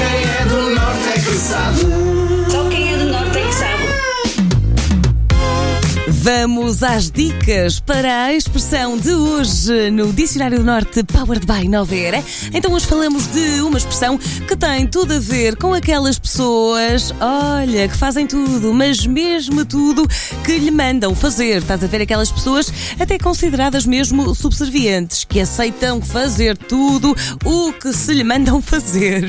quem é do norte é que sabe. Vamos às dicas para a expressão de hoje no Dicionário do Norte Powered by Nova Era. Então hoje falamos de uma expressão que tem tudo a ver com aquelas pessoas, olha, que fazem tudo, mas mesmo tudo que lhe mandam fazer. Estás a ver aquelas pessoas até consideradas mesmo subservientes, que aceitam fazer tudo o que se lhe mandam fazer.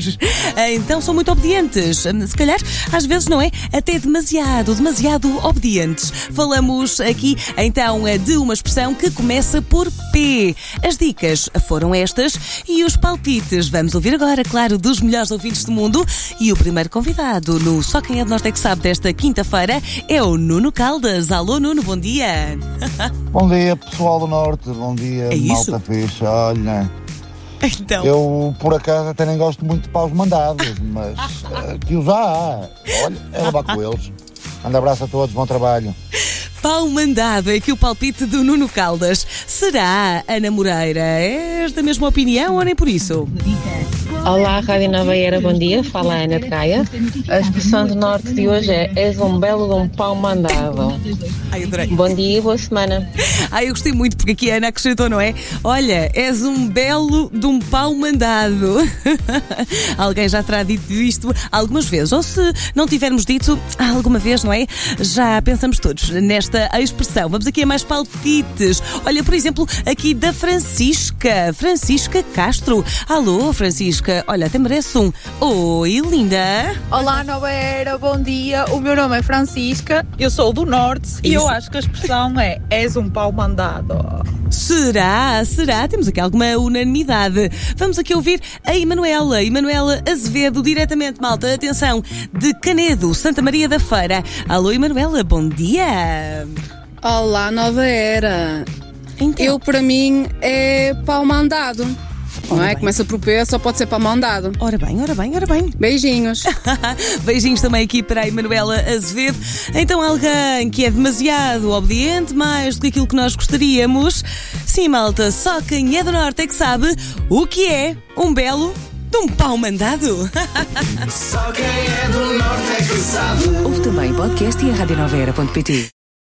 Então são muito obedientes. Se calhar, às vezes não é? Até demasiado, demasiado obedientes. Falamos aqui então de uma expressão que começa por P. As dicas foram estas e os palpites. Vamos ouvir agora, claro, dos melhores ouvintes do mundo. E o primeiro convidado no Só Quem é do Norte é que sabe desta quinta-feira é o Nuno Caldas. Alô, Nuno, bom dia. Bom dia, pessoal do Norte. Bom dia, É malta ficha. Olha, Então. eu por acaso até nem gosto muito de paus mandados, mas eh, que os há. Olha, é levar com eles. Um abraço a todos, bom trabalho. Pau mandado é aqui o palpite do Nuno Caldas. Será Ana Moreira? És da mesma opinião ou nem por isso? Olá, Rádio Nova Era, bom dia. Fala Ana de Gaia. A expressão do norte de hoje é És um belo de um pau mandado. Ai, adorei. Bom dia e boa semana. Ai, eu gostei muito porque aqui a Ana acrescentou, não é? Olha, és um belo de um pau mandado. Alguém já terá dito isto algumas vezes. Ou se não tivermos dito alguma vez, não é? Já pensamos todos nesta expressão. Vamos aqui a mais palpites. Olha, por exemplo, aqui da Francisca. Francisca Castro. Alô, Francisca. Olha, até merece um. Oi, linda. Olá, Nova Era, bom dia. O meu nome é Francisca, eu sou do Norte e Isso. eu acho que a expressão é És um pau mandado. Será? Será? Temos aqui alguma unanimidade. Vamos aqui ouvir a Emanuela. Emanuela Azevedo, diretamente, malta. Atenção, de Canedo, Santa Maria da Feira. Alô, Emanuela, bom dia. Olá, Nova Era. Então, Eu, para mim, é pau mandado. Não é? bem. Começa por P, só pode ser pau mandado. ora bem, ora bem, ora bem. Beijinhos. Beijinhos também aqui para a Emanuela Azevedo. Então, alguém que é demasiado obediente, mais do que aquilo que nós gostaríamos. Sim, malta, só quem é do Norte é que sabe o que é um belo de um pau mandado. Só quem é do norte é que sabe. Ouve também podcast e a.